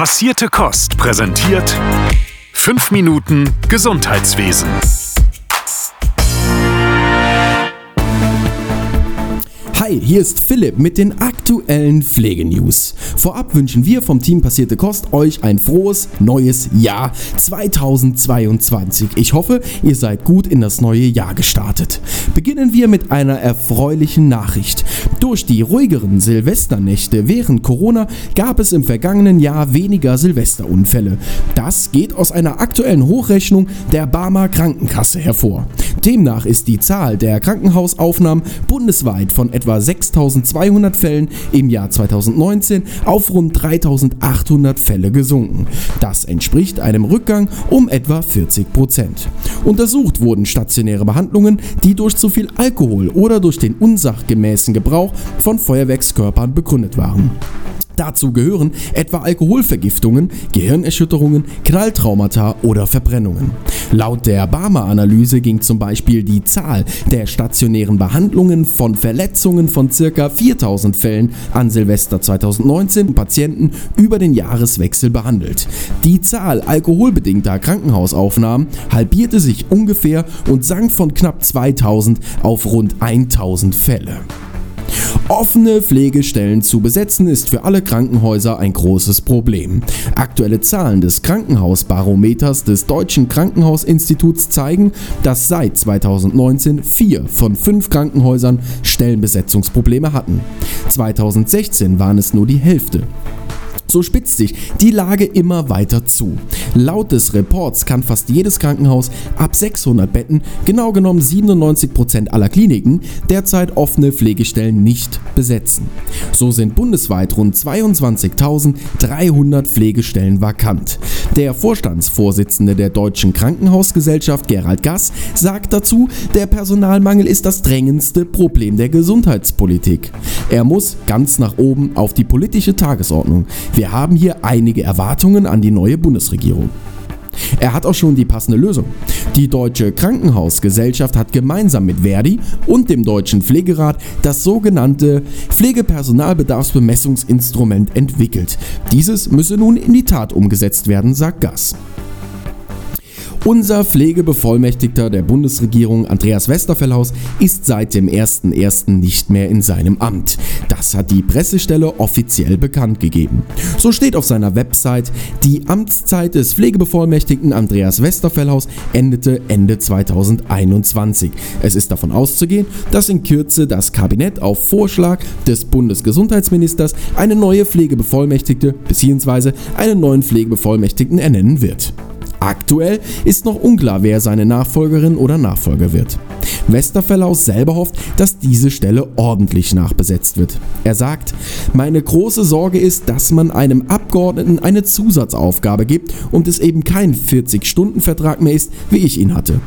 Passierte Kost präsentiert 5 Minuten Gesundheitswesen. Hi, hier ist Philipp mit den aktuellen Pflegenews. Vorab wünschen wir vom Team Passierte Kost euch ein frohes neues Jahr 2022. Ich hoffe, ihr seid gut in das neue Jahr gestartet. Beginnen wir mit einer erfreulichen Nachricht. Durch die ruhigeren Silvesternächte während Corona gab es im vergangenen Jahr weniger Silvesterunfälle. Das geht aus einer aktuellen Hochrechnung der Barmer Krankenkasse hervor. Demnach ist die Zahl der Krankenhausaufnahmen bundesweit von etwa 6200 Fällen im Jahr 2019 auf rund 3800 Fälle gesunken. Das entspricht einem Rückgang um etwa 40 Prozent. Untersucht wurden stationäre Behandlungen, die durch zu viel Alkohol oder durch den unsachgemäßen Gebrauch von Feuerwerkskörpern begründet waren. Dazu gehören etwa Alkoholvergiftungen, Gehirnerschütterungen, Knalltraumata oder Verbrennungen. Laut der Barmer-Analyse ging zum Beispiel die Zahl der stationären Behandlungen von Verletzungen von ca. 4000 Fällen an Silvester 2019 Patienten über den Jahreswechsel behandelt. Die Zahl alkoholbedingter Krankenhausaufnahmen halbierte sich ungefähr und sank von knapp 2000 auf rund 1000 Fälle. Offene Pflegestellen zu besetzen ist für alle Krankenhäuser ein großes Problem. Aktuelle Zahlen des Krankenhausbarometers des Deutschen Krankenhausinstituts zeigen, dass seit 2019 vier von fünf Krankenhäusern Stellenbesetzungsprobleme hatten. 2016 waren es nur die Hälfte. So spitzt sich die Lage immer weiter zu. Laut des Reports kann fast jedes Krankenhaus ab 600 Betten, genau genommen 97% aller Kliniken, derzeit offene Pflegestellen nicht besetzen. So sind bundesweit rund 22.300 Pflegestellen vakant. Der Vorstandsvorsitzende der Deutschen Krankenhausgesellschaft Gerald Gass sagt dazu, der Personalmangel ist das drängendste Problem der Gesundheitspolitik. Er muss ganz nach oben auf die politische Tagesordnung. Wir haben hier einige Erwartungen an die neue Bundesregierung. Er hat auch schon die passende Lösung. Die Deutsche Krankenhausgesellschaft hat gemeinsam mit Verdi und dem Deutschen Pflegerat das sogenannte Pflegepersonalbedarfsbemessungsinstrument entwickelt. Dieses müsse nun in die Tat umgesetzt werden, sagt Gass. Unser Pflegebevollmächtigter der Bundesregierung Andreas Westerfellhaus ist seit dem 01.01. nicht mehr in seinem Amt. Das hat die Pressestelle offiziell bekannt gegeben. So steht auf seiner Website, die Amtszeit des Pflegebevollmächtigten Andreas Westerfellhaus endete Ende 2021. Es ist davon auszugehen, dass in Kürze das Kabinett auf Vorschlag des Bundesgesundheitsministers eine neue Pflegebevollmächtigte bzw. einen neuen Pflegebevollmächtigten ernennen wird. Aktuell ist noch unklar, wer seine Nachfolgerin oder Nachfolger wird. Westerfellaus selber hofft, dass diese Stelle ordentlich nachbesetzt wird. Er sagt, meine große Sorge ist, dass man einem Abgeordneten eine Zusatzaufgabe gibt und es eben kein 40-Stunden-Vertrag mehr ist, wie ich ihn hatte.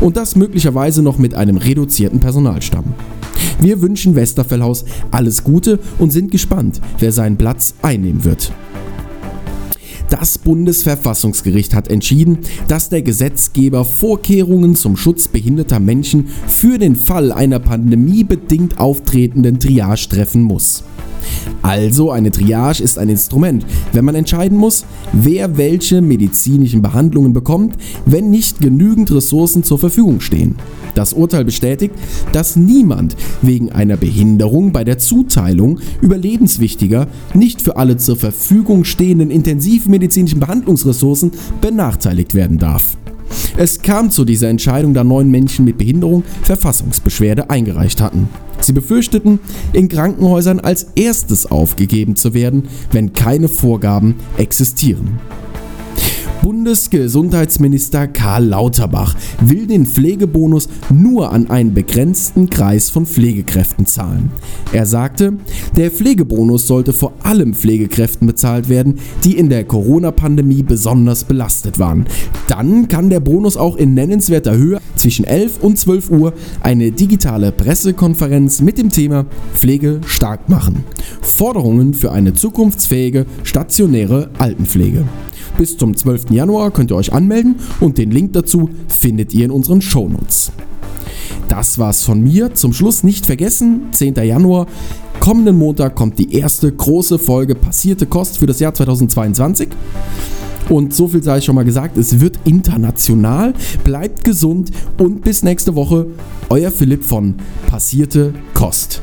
Und das möglicherweise noch mit einem reduzierten Personalstamm. Wir wünschen Westerfellhaus alles Gute und sind gespannt, wer seinen Platz einnehmen wird. Das Bundesverfassungsgericht hat entschieden, dass der Gesetzgeber Vorkehrungen zum Schutz behinderter Menschen für den Fall einer pandemiebedingt auftretenden Triage treffen muss. Also eine Triage ist ein Instrument, wenn man entscheiden muss, wer welche medizinischen Behandlungen bekommt, wenn nicht genügend Ressourcen zur Verfügung stehen. Das Urteil bestätigt, dass niemand wegen einer Behinderung bei der Zuteilung überlebenswichtiger, nicht für alle zur Verfügung stehenden intensivmedizinischen Behandlungsressourcen benachteiligt werden darf. Es kam zu dieser Entscheidung, da neun Menschen mit Behinderung Verfassungsbeschwerde eingereicht hatten. Sie befürchteten, in Krankenhäusern als erstes aufgegeben zu werden, wenn keine Vorgaben existieren. Bundesgesundheitsminister Karl Lauterbach will den Pflegebonus nur an einen begrenzten Kreis von Pflegekräften zahlen. Er sagte, der Pflegebonus sollte vor allem Pflegekräften bezahlt werden, die in der Corona-Pandemie besonders belastet waren. Dann kann der Bonus auch in nennenswerter Höhe zwischen 11 und 12 Uhr eine digitale Pressekonferenz mit dem Thema Pflege stark machen. Forderungen für eine zukunftsfähige stationäre Altenpflege. Bis zum 12. Januar könnt ihr euch anmelden und den Link dazu findet ihr in unseren Shownotes. Das war's von mir. Zum Schluss nicht vergessen, 10. Januar Kommenden Montag kommt die erste große Folge Passierte Kost für das Jahr 2022. Und so viel sei schon mal gesagt, es wird international. Bleibt gesund und bis nächste Woche. Euer Philipp von Passierte Kost.